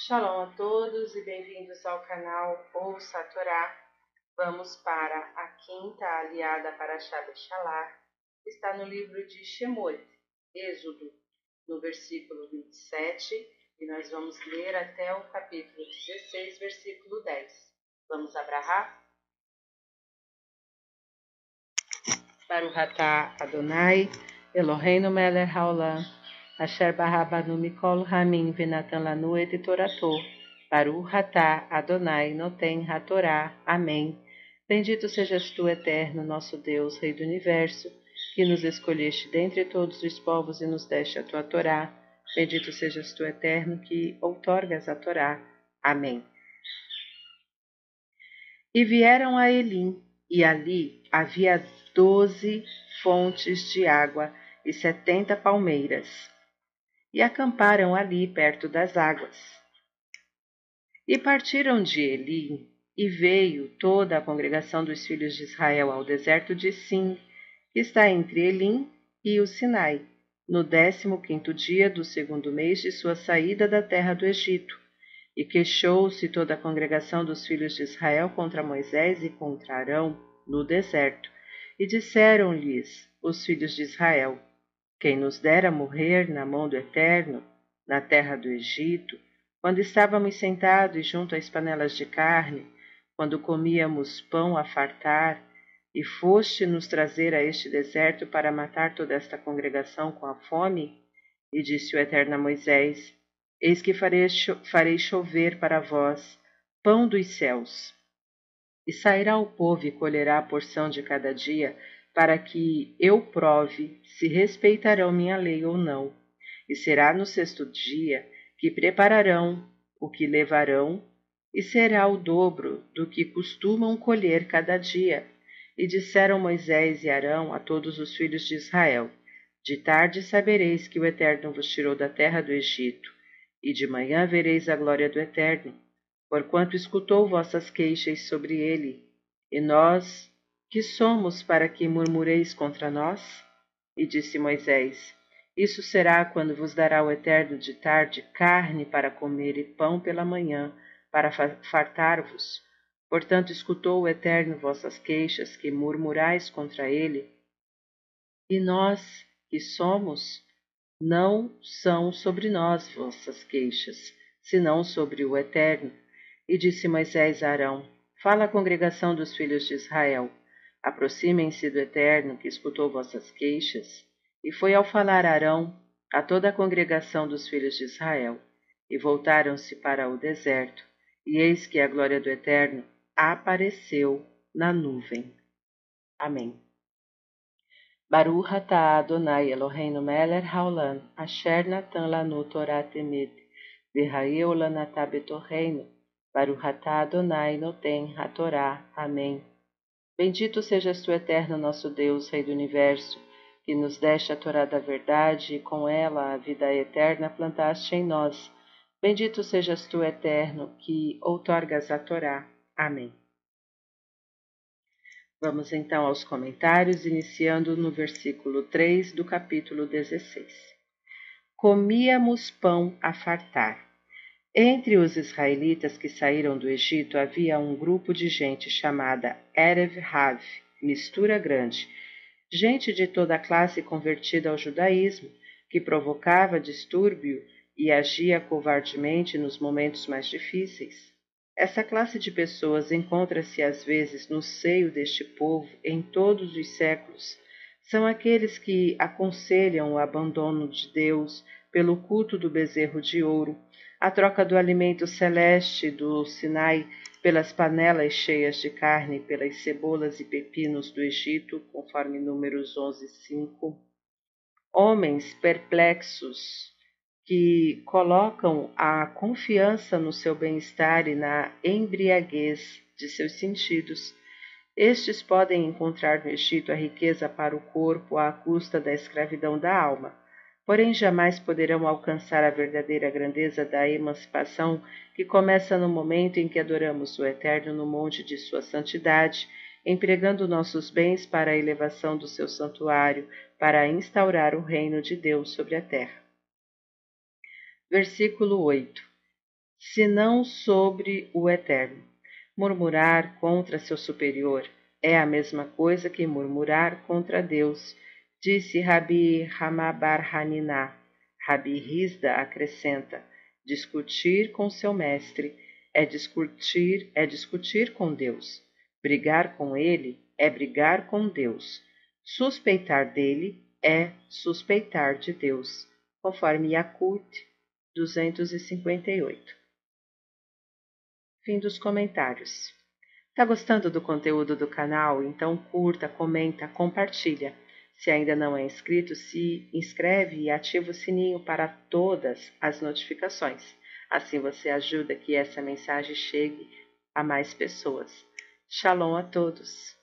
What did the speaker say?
Shalom a todos e bem-vindos ao canal Ouça a Torá. Vamos para a quinta aliada para Shabbat Shalá. Está no livro de Shemot, Êxodo, no versículo 27, e nós vamos ler até o capítulo 16, versículo 10. Vamos abrahar? Atah Adonai, Eloheinu melech haolam, asher barabanu mikol ramin venatan lanu et torato, Baruch atah Adonai noten hatorá. Amém. Bendito sejas tu, eterno, nosso Deus, Rei do Universo, que nos escolheste dentre todos os povos e nos deste a tua Torá. Bendito sejas tu, eterno, que outorgas a Torá. Amém. E vieram a Elim, e ali havia doze fontes de água e setenta palmeiras, e acamparam ali perto das águas. E partiram de Elim, e veio toda a congregação dos filhos de Israel ao deserto de Sim, que está entre Elim e o Sinai, no décimo quinto dia do segundo mês de sua saída da terra do Egito. E queixou-se toda a congregação dos filhos de Israel contra Moisés e contra Arão no deserto, e disseram-lhes os filhos de Israel: Quem nos dera morrer na mão do Eterno, na terra do Egito, quando estávamos sentados junto às panelas de carne, quando comíamos pão a fartar, e foste nos trazer a este deserto para matar toda esta congregação com a fome? E disse o Eterno a Moisés: Eis que farei, farei chover para vós pão dos céus e sairá o povo e colherá a porção de cada dia, para que eu prove se respeitarão minha lei ou não. E será no sexto dia que prepararão o que levarão, e será o dobro do que costumam colher cada dia. E disseram Moisés e Arão a todos os filhos de Israel: De tarde sabereis que o Eterno vos tirou da terra do Egito, e de manhã vereis a glória do Eterno porquanto escutou vossas queixas sobre ele. E nós, que somos para que murmureis contra nós? E disse Moisés: Isso será quando vos dará o Eterno de tarde carne para comer e pão pela manhã, para fartar-vos. Portanto, escutou o Eterno vossas queixas, que murmurais contra ele. E nós, que somos, não são sobre nós vossas queixas, senão sobre o Eterno e disse Moisés a Arão: Fala à congregação dos filhos de Israel. Aproximem-se do Eterno, que escutou vossas queixas. E foi ao falar Arão a toda a congregação dos filhos de Israel. E voltaram-se para o deserto. E eis que a glória do Eterno apareceu na nuvem. Amém. Baruch atah Adonai Eloheinu melech haolam, asher natan lanu Torah temet, v'hayeu lanatah betorreinu, Baruhatá Adonai Noten Hatorá. Amém. Bendito sejas tu, eterno nosso Deus, Rei do Universo, que nos deste a Torá da verdade e com ela a vida eterna plantaste em nós. Bendito sejas tu, eterno, que outorgas a Torá. Amém. Vamos então aos comentários, iniciando no versículo 3 do capítulo 16. Comíamos pão a fartar. Entre os israelitas que saíram do Egito havia um grupo de gente chamada Erev Hav, mistura grande, gente de toda a classe convertida ao judaísmo, que provocava distúrbio e agia covardemente nos momentos mais difíceis. Essa classe de pessoas encontra-se às vezes no seio deste povo em todos os séculos. São aqueles que aconselham o abandono de Deus pelo culto do bezerro de ouro, a troca do alimento celeste do Sinai pelas panelas cheias de carne, pelas cebolas e pepinos do Egito, conforme Números 11, 5. Homens perplexos que colocam a confiança no seu bem-estar e na embriaguez de seus sentidos. Estes podem encontrar no Egito a riqueza para o corpo à custa da escravidão da alma porém jamais poderão alcançar a verdadeira grandeza da emancipação que começa no momento em que adoramos o Eterno no monte de sua santidade, empregando nossos bens para a elevação do seu santuário, para instaurar o reino de Deus sobre a terra. Versículo 8 senão sobre o Eterno. Murmurar contra seu superior é a mesma coisa que murmurar contra Deus, disse Rabi Hamabar Haniná. Rabi Rizda acrescenta: discutir com seu mestre é discutir, é discutir com Deus. Brigar com ele é brigar com Deus. Suspeitar dele é suspeitar de Deus, conforme Yakut 258. Fim dos comentários. Tá gostando do conteúdo do canal? Então curta, comenta, compartilha. Se ainda não é inscrito, se inscreve e ativa o sininho para todas as notificações. Assim você ajuda que essa mensagem chegue a mais pessoas. Shalom a todos!